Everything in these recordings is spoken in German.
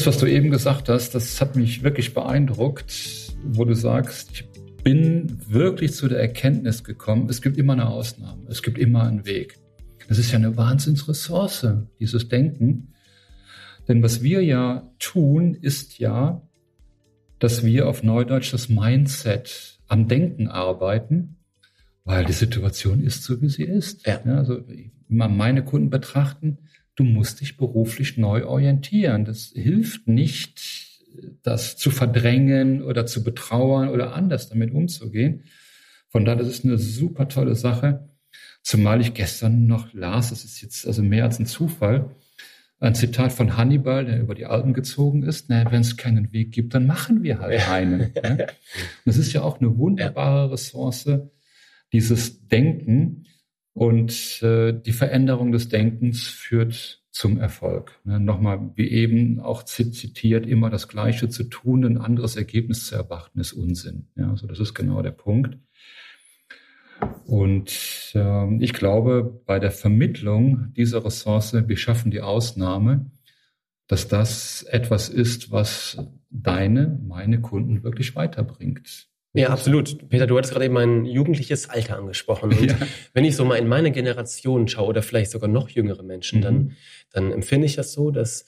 Chris, was du eben gesagt hast, das hat mich wirklich beeindruckt, wo du sagst, ich bin wirklich zu der Erkenntnis gekommen, es gibt immer eine Ausnahme, es gibt immer einen Weg. Das ist ja eine Wahnsinnsressource, dieses Denken. Denn was wir ja tun, ist ja, dass wir auf Neudeutsch das Mindset am Denken arbeiten, weil die Situation ist so, wie sie ist. Ja. Ja, also immer meine Kunden betrachten, du musst dich beruflich neu orientieren. Das hilft nicht, das zu verdrängen oder zu betrauern oder anders damit umzugehen. Von daher, das ist eine super tolle Sache. Zumal ich gestern noch las, das ist jetzt also mehr als ein Zufall, ein Zitat von Hannibal, der über die Alpen gezogen ist. Naja, wenn es keinen Weg gibt, dann machen wir halt einen. Ne? Das ist ja auch eine wunderbare Ressource, dieses Denken. Und äh, die Veränderung des Denkens führt zum Erfolg. Ne? Nochmal, wie eben auch zitiert, immer das Gleiche zu tun, ein anderes Ergebnis zu erwarten, ist Unsinn. Ja, also das ist genau der Punkt. Und äh, ich glaube, bei der Vermittlung dieser Ressource, wir schaffen die Ausnahme, dass das etwas ist, was deine, meine Kunden wirklich weiterbringt. Ja, absolut. Peter, du hattest gerade eben mein jugendliches Alter angesprochen. Und ja. wenn ich so mal in meine Generation schaue oder vielleicht sogar noch jüngere Menschen, mhm. dann, dann empfinde ich das so, dass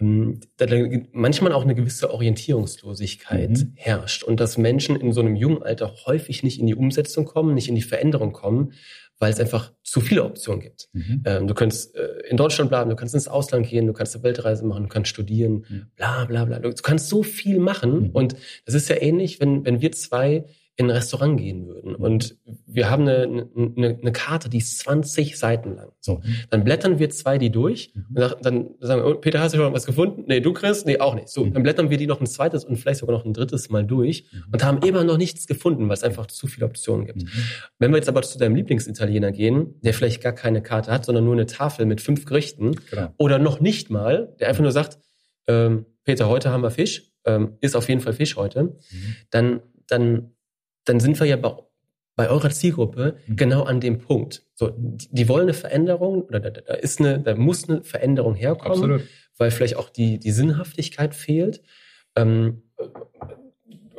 ähm, da manchmal auch eine gewisse Orientierungslosigkeit mhm. herrscht und dass Menschen in so einem jungen Alter häufig nicht in die Umsetzung kommen, nicht in die Veränderung kommen, weil es einfach zu viele Optionen gibt. Mhm. Ähm, du kannst äh, in Deutschland bleiben, du kannst ins Ausland gehen, du kannst eine Weltreise machen, du kannst studieren, mhm. bla bla bla. Du kannst so viel machen mhm. und das ist ja ähnlich, wenn, wenn wir zwei in ein Restaurant gehen würden und wir haben eine, eine, eine Karte, die ist 20 Seiten lang. So, mhm. dann blättern wir zwei die durch mhm. und dann sagen wir, oh, Peter, hast du schon was gefunden? Nee, du Chris? Nee, auch nicht. So, mhm. dann blättern wir die noch ein zweites und vielleicht sogar noch ein drittes Mal durch und haben immer noch nichts gefunden, weil es einfach zu viele Optionen gibt. Wenn wir jetzt aber zu deinem Lieblingsitaliener gehen, der vielleicht gar keine Karte hat, sondern nur eine Tafel mit fünf Gerichten genau. oder noch nicht mal, der einfach nur sagt, ähm, Peter, heute haben wir Fisch, ähm, ist auf jeden Fall Fisch heute, dann, dann dann sind wir ja bei, bei eurer Zielgruppe mhm. genau an dem Punkt. So, die, die wollen eine Veränderung oder da, da ist eine, da muss eine Veränderung herkommen, Absolut. weil vielleicht auch die, die Sinnhaftigkeit fehlt. Ähm,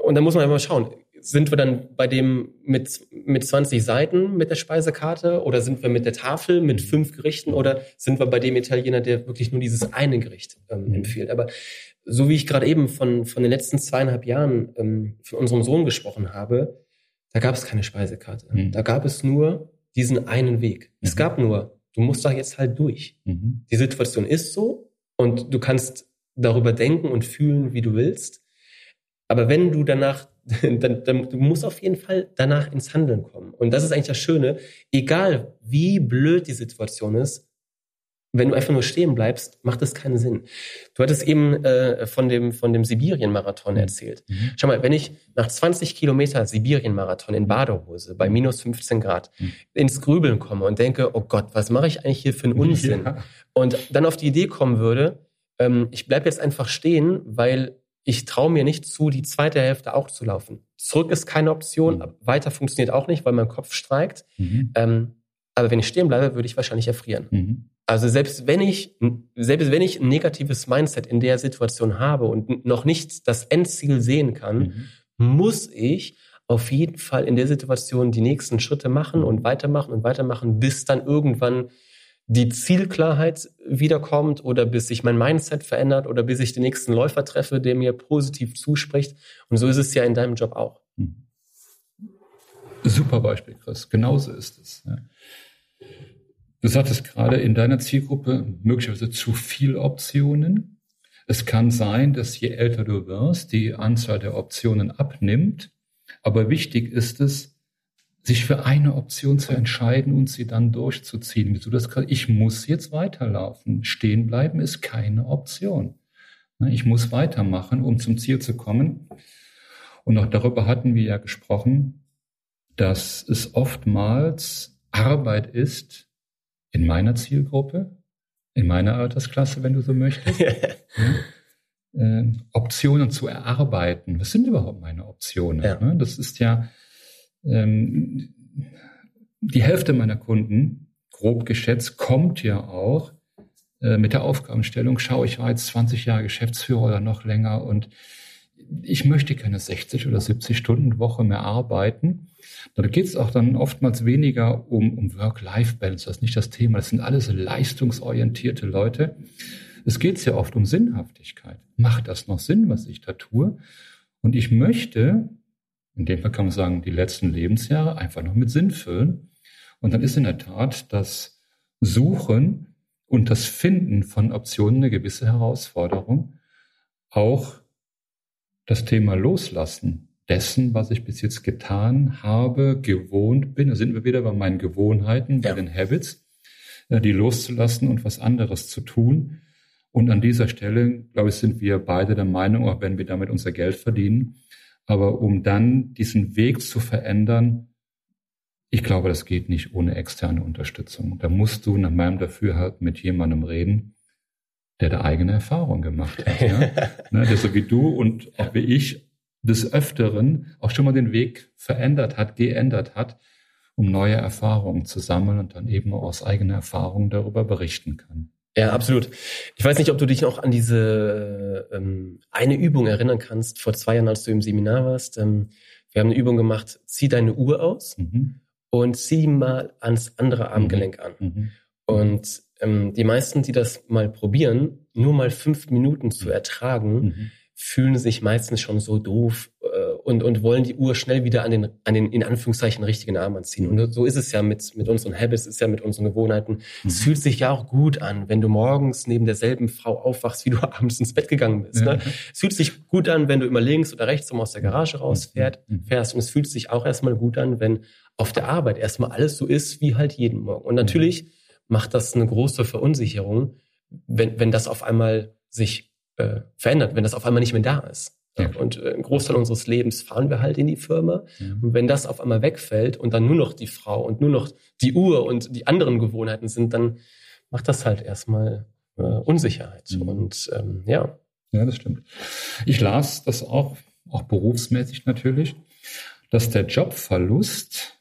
und da muss man einfach mal schauen, sind wir dann bei dem mit, mit 20 Seiten mit der Speisekarte oder sind wir mit der Tafel mit fünf Gerichten oder sind wir bei dem Italiener, der wirklich nur dieses eine Gericht ähm, mhm. empfiehlt? Aber so wie ich gerade eben von, von den letzten zweieinhalb Jahren ähm, von unserem Sohn gesprochen habe, da gab es keine Speisekarte. Mhm. Da gab es nur diesen einen Weg. Mhm. Es gab nur, du musst da jetzt halt durch. Mhm. Die Situation ist so und du kannst darüber denken und fühlen, wie du willst. Aber wenn du danach, dann, dann du musst auf jeden Fall danach ins Handeln kommen. Und das ist eigentlich das Schöne. Egal wie blöd die Situation ist, wenn du einfach nur stehen bleibst, macht das keinen Sinn. Du hattest eben äh, von dem, von dem Sibirien-Marathon mhm. erzählt. Mhm. Schau mal, wenn ich nach 20 Kilometer Sibirien-Marathon in Badehose bei minus 15 Grad mhm. ins Grübeln komme und denke, oh Gott, was mache ich eigentlich hier für einen Unsinn? Ja. Und dann auf die Idee kommen würde, ähm, ich bleib jetzt einfach stehen, weil ich traue mir nicht zu, die zweite Hälfte auch zu laufen. Zurück ist keine Option, mhm. weiter funktioniert auch nicht, weil mein Kopf streikt. Mhm. Ähm, aber wenn ich stehen bleibe, würde ich wahrscheinlich erfrieren. Mhm. Also selbst wenn ich, selbst wenn ich ein negatives Mindset in der Situation habe und noch nicht das Endziel sehen kann, mhm. muss ich auf jeden Fall in der Situation die nächsten Schritte machen und weitermachen und weitermachen, bis dann irgendwann die Zielklarheit wiederkommt oder bis sich mein Mindset verändert oder bis ich den nächsten Läufer treffe, der mir positiv zuspricht. Und so ist es ja in deinem Job auch. Mhm. Super Beispiel, Chris. Genauso ist es. Du sagtest gerade in deiner Zielgruppe möglicherweise zu viel Optionen. Es kann sein, dass je älter du wirst, die Anzahl der Optionen abnimmt. Aber wichtig ist es, sich für eine Option zu entscheiden und sie dann durchzuziehen. Wieso das? Ich muss jetzt weiterlaufen. Stehen bleiben ist keine Option. Ich muss weitermachen, um zum Ziel zu kommen. Und auch darüber hatten wir ja gesprochen, dass es oftmals Arbeit ist, in meiner Zielgruppe, in meiner Altersklasse, wenn du so möchtest, äh, Optionen zu erarbeiten. Was sind überhaupt meine Optionen? Ja. Ne? Das ist ja ähm, die Hälfte meiner Kunden, grob geschätzt, kommt ja auch äh, mit der Aufgabenstellung, schaue ich war jetzt 20 Jahre Geschäftsführer oder noch länger und ich möchte keine 60 oder 70 Stunden Woche mehr arbeiten. Da geht es auch dann oftmals weniger um, um Work-Life-Balance. Das ist nicht das Thema. Das sind alles leistungsorientierte Leute. Es geht sehr oft um Sinnhaftigkeit. Macht das noch Sinn, was ich da tue? Und ich möchte, in dem Fall kann man sagen, die letzten Lebensjahre einfach noch mit Sinn füllen. Und dann ist in der Tat das Suchen und das Finden von Optionen eine gewisse Herausforderung. Auch das Thema Loslassen dessen, was ich bis jetzt getan habe, gewohnt bin. Da sind wir wieder bei meinen Gewohnheiten, bei ja. den Habits, äh, die loszulassen und was anderes zu tun. Und an dieser Stelle, glaube ich, sind wir beide der Meinung, auch wenn wir damit unser Geld verdienen, aber um dann diesen Weg zu verändern, ich glaube, das geht nicht ohne externe Unterstützung. Da musst du nach meinem Dafürhalten mit jemandem reden, der da eigene Erfahrung gemacht hat. Ja? ne, der so wie du und auch wie ich des Öfteren auch schon mal den Weg verändert hat, geändert hat, um neue Erfahrungen zu sammeln und dann eben aus eigener Erfahrung darüber berichten kann. Ja, absolut. Ich weiß nicht, ob du dich noch an diese ähm, eine Übung erinnern kannst, vor zwei Jahren, als du im Seminar warst. Ähm, wir haben eine Übung gemacht, zieh deine Uhr aus mhm. und zieh mal ans andere Armgelenk mhm. an. Mhm. Und ähm, die meisten, die das mal probieren, nur mal fünf Minuten zu mhm. ertragen, mhm. fühlen sich meistens schon so doof und, und wollen die Uhr schnell wieder an den, an den in Anführungszeichen richtigen Arm anziehen. Und so ist es ja mit, mit unseren Habits, ist ja mit unseren Gewohnheiten. Mhm. Es fühlt sich ja auch gut an, wenn du morgens neben derselben Frau aufwachst, wie du abends ins Bett gegangen bist. Ne? Es fühlt sich gut an, wenn du immer links oder rechts um aus der Garage rausfährst. Fährst. Und es fühlt sich auch erstmal gut an, wenn auf der Arbeit erstmal alles so ist, wie halt jeden Morgen. Und natürlich macht das eine große Verunsicherung, wenn, wenn das auf einmal sich äh, verändert, wenn das auf einmal nicht mehr da ist. Ja. Und äh, ein Großteil unseres Lebens fahren wir halt in die Firma. Ja. Und wenn das auf einmal wegfällt und dann nur noch die Frau und nur noch die Uhr und die anderen Gewohnheiten sind, dann macht das halt erstmal äh, Unsicherheit. Mhm. Und ähm, ja. Ja, das stimmt. Ich las das auch, auch berufsmäßig natürlich, dass der Jobverlust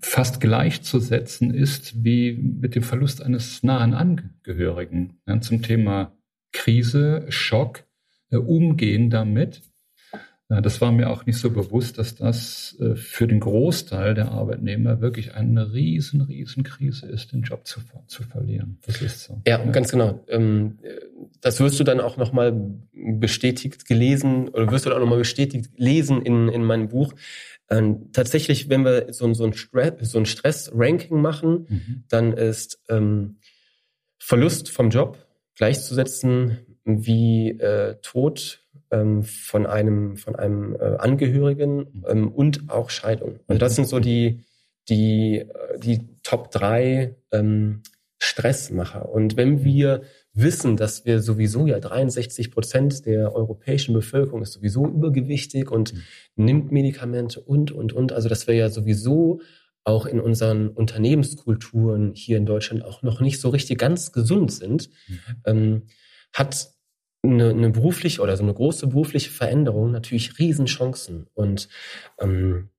fast gleichzusetzen ist wie mit dem Verlust eines nahen Angehörigen. Ja, zum Thema Krise, Schock, Umgehen damit. Das war mir auch nicht so bewusst, dass das äh, für den Großteil der Arbeitnehmer wirklich eine riesen, riesen Krise ist, den Job zu, zu verlieren. Das ist so. Ja, ja. ganz genau. Ähm, das wirst du dann auch nochmal bestätigt gelesen oder wirst du auch nochmal bestätigt lesen in, in meinem Buch. Ähm, tatsächlich, wenn wir so, so ein, Stress, so ein Stress-Ranking machen, mhm. dann ist ähm, Verlust vom Job gleichzusetzen wie äh, Tod ähm, von einem von einem äh, Angehörigen ähm, und auch Scheidung. Also das sind so die die äh, die Top drei ähm, Stressmacher. Und wenn wir wissen, dass wir sowieso ja 63 Prozent der europäischen Bevölkerung ist sowieso übergewichtig und mhm. nimmt Medikamente und, und, und. Also, dass wir ja sowieso auch in unseren Unternehmenskulturen hier in Deutschland auch noch nicht so richtig ganz gesund sind, mhm. ähm, hat eine, eine berufliche oder so eine große berufliche Veränderung natürlich Riesenchancen. Und ähm,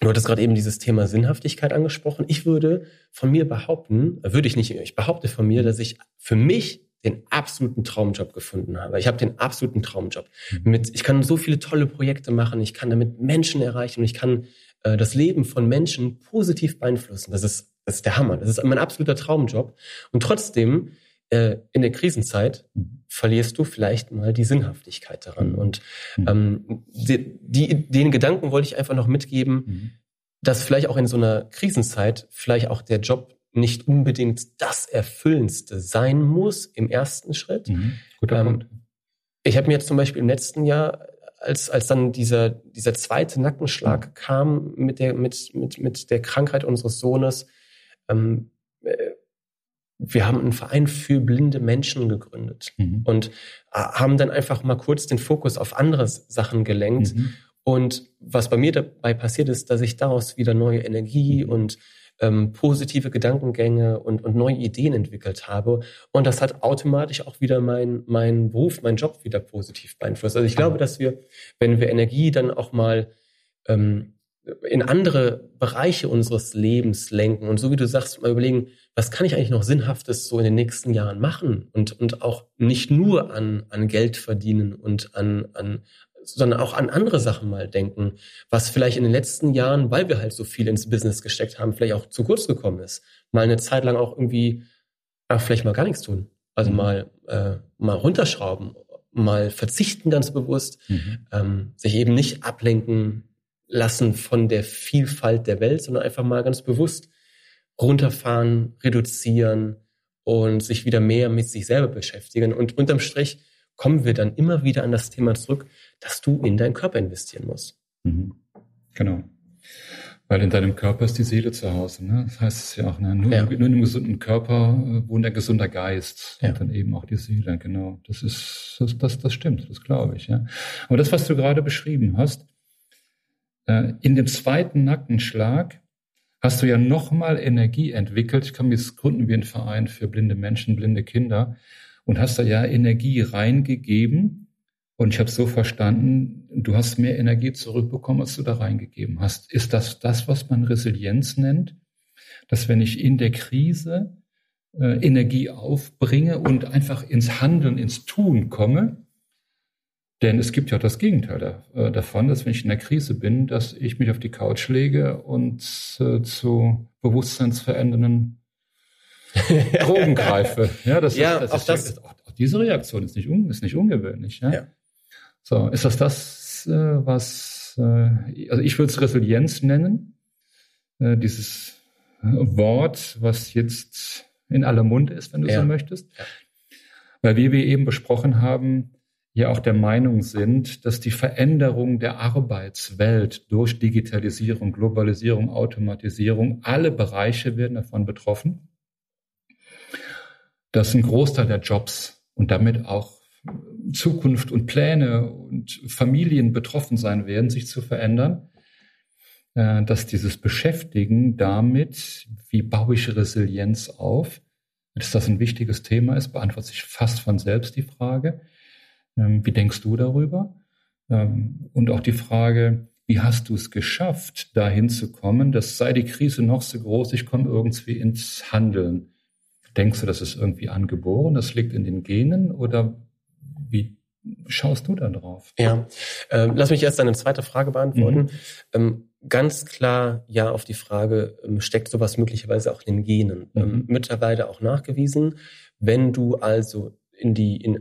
Du hattest gerade eben dieses Thema Sinnhaftigkeit angesprochen. Ich würde von mir behaupten, würde ich nicht, ich behaupte von mir, dass ich für mich den absoluten Traumjob gefunden habe. Ich habe den absoluten Traumjob. Mhm. Mit, ich kann so viele tolle Projekte machen, ich kann damit Menschen erreichen und ich kann äh, das Leben von Menschen positiv beeinflussen. Das ist, das ist der Hammer. Das ist mein absoluter Traumjob. Und trotzdem, äh, in der Krisenzeit mhm. verlierst du vielleicht mal die Sinnhaftigkeit daran. Mhm. Und ähm, die, die, den Gedanken wollte ich einfach noch mitgeben, dass vielleicht auch in so einer Krisenzeit vielleicht auch der Job nicht unbedingt das Erfüllendste sein muss im ersten Schritt. Mhm, guter ähm, Punkt. Ich habe mir jetzt zum Beispiel im letzten Jahr, als, als dann dieser, dieser zweite Nackenschlag mhm. kam mit der, mit, mit, mit der Krankheit unseres Sohnes, ähm, äh, wir haben einen Verein für blinde Menschen gegründet mhm. und äh, haben dann einfach mal kurz den Fokus auf andere Sachen gelenkt. Mhm. Und was bei mir dabei passiert ist, dass ich daraus wieder neue Energie mhm. und ähm, positive Gedankengänge und, und neue Ideen entwickelt habe. Und das hat automatisch auch wieder mein, mein Beruf, mein Job wieder positiv beeinflusst. Also ich glaube, dass wir, wenn wir Energie dann auch mal ähm, in andere Bereiche unseres Lebens lenken und so wie du sagst, mal überlegen, was kann ich eigentlich noch Sinnhaftes so in den nächsten Jahren machen und, und auch nicht nur an, an Geld verdienen und an, an, sondern auch an andere Sachen mal denken, was vielleicht in den letzten Jahren, weil wir halt so viel ins Business gesteckt haben, vielleicht auch zu kurz gekommen ist. Mal eine Zeit lang auch irgendwie, ach, vielleicht mal gar nichts tun. Also mhm. mal, äh, mal runterschrauben, mal verzichten ganz bewusst, mhm. ähm, sich eben nicht ablenken lassen von der Vielfalt der Welt, sondern einfach mal ganz bewusst runterfahren, reduzieren und sich wieder mehr mit sich selber beschäftigen. Und unterm Strich kommen wir dann immer wieder an das Thema zurück, dass du in deinen Körper investieren musst. Mhm. Genau. Weil in deinem Körper ist die Seele zu Hause. Ne? Das heißt es ja auch, ne? nur, ja. nur in einem gesunden Körper äh, wohnt ein gesunder Geist ja. und dann eben auch die Seele. Genau, das ist das, das, das stimmt, das glaube ich. Ja. Aber das, was du gerade beschrieben hast, in dem zweiten Nackenschlag hast du ja nochmal Energie entwickelt. Ich kann jetzt gründen wie ein Verein für blinde Menschen, blinde Kinder und hast da ja Energie reingegeben und ich habe so verstanden, du hast mehr Energie zurückbekommen, als du da reingegeben hast. Ist das das, was man Resilienz nennt? Dass wenn ich in der Krise äh, Energie aufbringe und einfach ins Handeln, ins Tun komme, denn es gibt ja auch das Gegenteil da, äh, davon, dass wenn ich in der Krise bin, dass ich mich auf die Couch lege und äh, zu bewusstseinsverändernden Drogen greife. Ja, das ja, ist, das, ist, das, auch, auch, diese Reaktion ist nicht, un, ist nicht ungewöhnlich. Ja? ja. So, ist das das, äh, was, äh, also ich würde es Resilienz nennen, äh, dieses Wort, was jetzt in aller Mund ist, wenn du ja. so möchtest. Weil wie wir eben besprochen haben, ja auch der Meinung sind, dass die Veränderung der Arbeitswelt durch Digitalisierung, Globalisierung, Automatisierung, alle Bereiche werden davon betroffen, dass ein Großteil der Jobs und damit auch Zukunft und Pläne und Familien betroffen sein werden, sich zu verändern, äh, dass dieses Beschäftigen damit, wie baue ich Resilienz auf, dass das ein wichtiges Thema ist, beantwortet sich fast von selbst die Frage. Ähm, wie denkst du darüber? Ähm, und auch die Frage, wie hast du es geschafft, dahin zu kommen, dass sei die Krise noch so groß, ich komme irgendwie ins Handeln. Denkst du, das ist irgendwie angeboren, das liegt in den Genen oder wie schaust du da drauf? Ja, ähm, lass mich erst eine zweite Frage beantworten. Mhm. Ähm, ganz klar ja auf die Frage, ähm, steckt sowas möglicherweise auch in den Genen? Ähm, mhm. mittlerweile auch nachgewiesen. Wenn du also in die, in,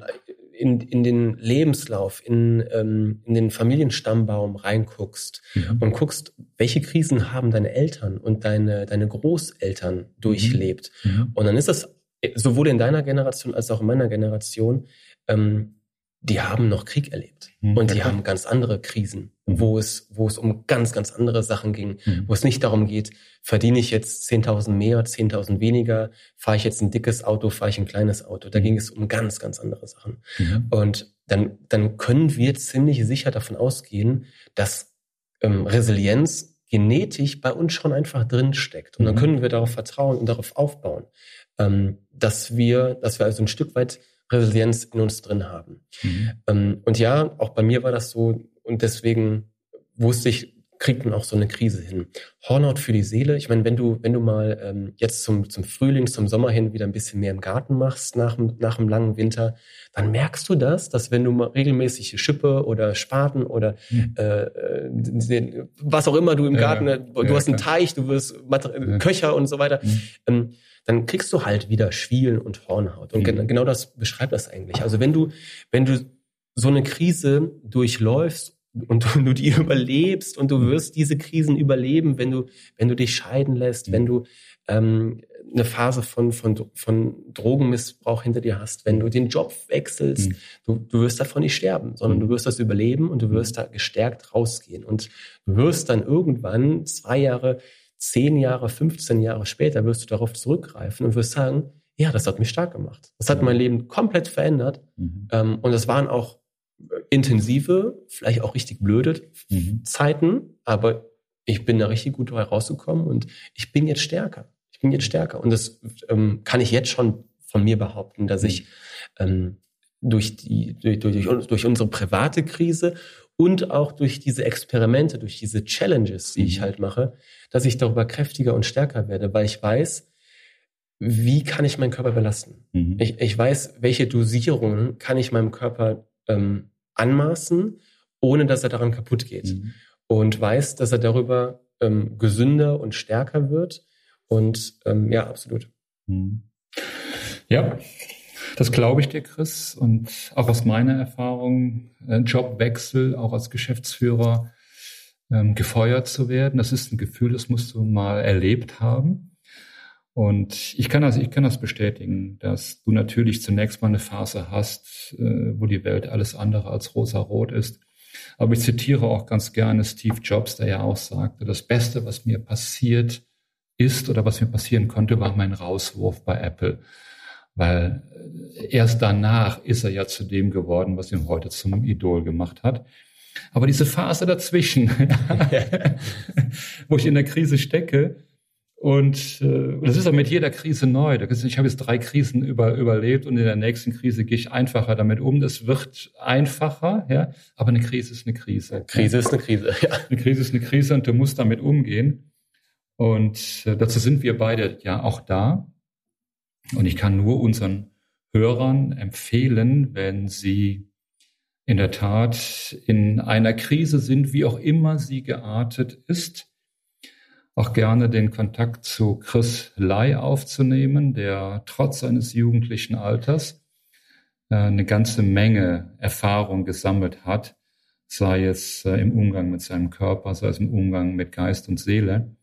in, in den Lebenslauf, in, ähm, in den Familienstammbaum reinguckst mhm. und guckst, welche Krisen haben deine Eltern und deine, deine Großeltern durchlebt. Mhm. mhm. Und dann ist das sowohl in deiner Generation als auch in meiner Generation ähm, die haben noch Krieg erlebt mhm, und die haben ganz andere Krisen, mhm. wo es, wo es um ganz, ganz andere Sachen ging, mhm. wo es nicht darum geht, verdiene ich jetzt 10.000 mehr, 10.000 weniger, fahre ich jetzt ein dickes Auto, fahre ich ein kleines Auto. Da ging es um ganz, ganz andere Sachen. Mhm. Und dann, dann können wir ziemlich sicher davon ausgehen, dass ähm, Resilienz genetisch bei uns schon einfach drin steckt. Und dann mhm. können wir darauf vertrauen und darauf aufbauen, ähm, dass wir, dass wir also ein Stück weit Resilienz in uns drin haben. Mhm. Ähm, und ja, auch bei mir war das so und deswegen wusste ich, kriegt man auch so eine Krise hin. Hornhaut für die Seele. Ich meine, wenn du, wenn du mal ähm, jetzt zum, zum Frühling, zum Sommer hin wieder ein bisschen mehr im Garten machst nach, nach dem langen Winter, dann merkst du das, dass wenn du mal regelmäßig Schippe oder Spaten oder mhm. äh, was auch immer du im Garten, ja, du ja, hast einen Teich, du wirst ja. Köcher und so weiter, mhm. ähm, dann kriegst du halt wieder Schwielen und Hornhaut. Und mhm. genau das beschreibt das eigentlich. Also wenn du, wenn du so eine Krise durchläufst und du die überlebst und du mhm. wirst diese Krisen überleben, wenn du, wenn du dich scheiden lässt, mhm. wenn du ähm, eine Phase von, von, von Drogenmissbrauch hinter dir hast, wenn du den Job wechselst, mhm. du, du wirst davon nicht sterben, sondern du wirst das überleben und du wirst da gestärkt rausgehen. Und du wirst dann irgendwann zwei Jahre zehn Jahre, 15 Jahre später wirst du darauf zurückgreifen und wirst sagen, ja, das hat mich stark gemacht. Das hat mein Leben komplett verändert. Mhm. Ähm, und es waren auch intensive, vielleicht auch richtig blöde mhm. Zeiten, aber ich bin da richtig gut rausgekommen und ich bin jetzt stärker. Ich bin jetzt stärker. Und das ähm, kann ich jetzt schon von mir behaupten, dass ich mhm. ähm, durch die durch, durch, durch unsere private Krise und auch durch diese Experimente, durch diese Challenges, die mhm. ich halt mache, dass ich darüber kräftiger und stärker werde, weil ich weiß, wie kann ich meinen Körper belasten? Mhm. Ich, ich weiß, welche Dosierungen kann ich meinem Körper ähm, anmaßen, ohne dass er daran kaputt geht. Mhm. Und weiß, dass er darüber ähm, gesünder und stärker wird. Und ähm, ja, absolut. Mhm. Ja, das glaube ich dir, Chris. Und auch aus meiner Erfahrung, ein Jobwechsel, auch als Geschäftsführer, ähm, gefeuert zu werden, das ist ein Gefühl, das musst du mal erlebt haben. Und ich kann das, ich kann das bestätigen, dass du natürlich zunächst mal eine Phase hast, äh, wo die Welt alles andere als rosa-rot ist. Aber ich zitiere auch ganz gerne Steve Jobs, der ja auch sagte, das Beste, was mir passiert ist oder was mir passieren konnte, war mein Rauswurf bei Apple weil äh, erst danach ist er ja zu dem geworden, was ihn heute zum Idol gemacht hat. Aber diese Phase dazwischen, wo ich in der Krise stecke, und äh, das ist ja mit jeder Krise neu. Ich habe jetzt drei Krisen über, überlebt und in der nächsten Krise gehe ich einfacher damit um. Das wird einfacher, ja, aber eine Krise ist eine Krise. Krise ist eine Krise, ja. Eine Krise ist eine Krise und du musst damit umgehen. Und äh, dazu sind wir beide ja auch da. Und ich kann nur unseren Hörern empfehlen, wenn sie in der Tat in einer Krise sind, wie auch immer sie geartet ist, auch gerne den Kontakt zu Chris Lai aufzunehmen, der trotz seines jugendlichen Alters äh, eine ganze Menge Erfahrung gesammelt hat, sei es äh, im Umgang mit seinem Körper, sei es im Umgang mit Geist und Seele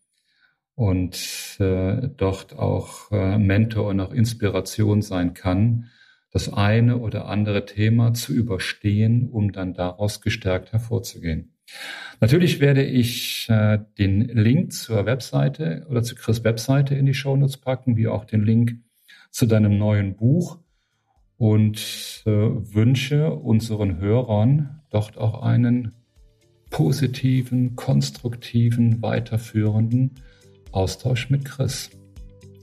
und äh, dort auch äh, Mentor und auch Inspiration sein kann, das eine oder andere Thema zu überstehen, um dann daraus gestärkt hervorzugehen. Natürlich werde ich äh, den Link zur Webseite oder zu Chris Webseite in die Shownotes packen, wie auch den Link zu deinem neuen Buch und äh, wünsche unseren Hörern dort auch einen positiven, konstruktiven, weiterführenden Austausch mit Chris.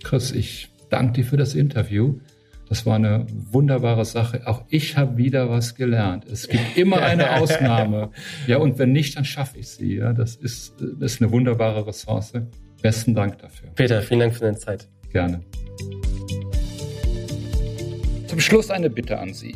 Chris, ich danke dir für das Interview. Das war eine wunderbare Sache. Auch ich habe wieder was gelernt. Es gibt immer eine Ausnahme. Ja, und wenn nicht, dann schaffe ich sie. Ja, das ist, das ist eine wunderbare Ressource. Besten Dank dafür. Peter, vielen Dank für deine Zeit. Gerne. Zum Schluss eine Bitte an Sie.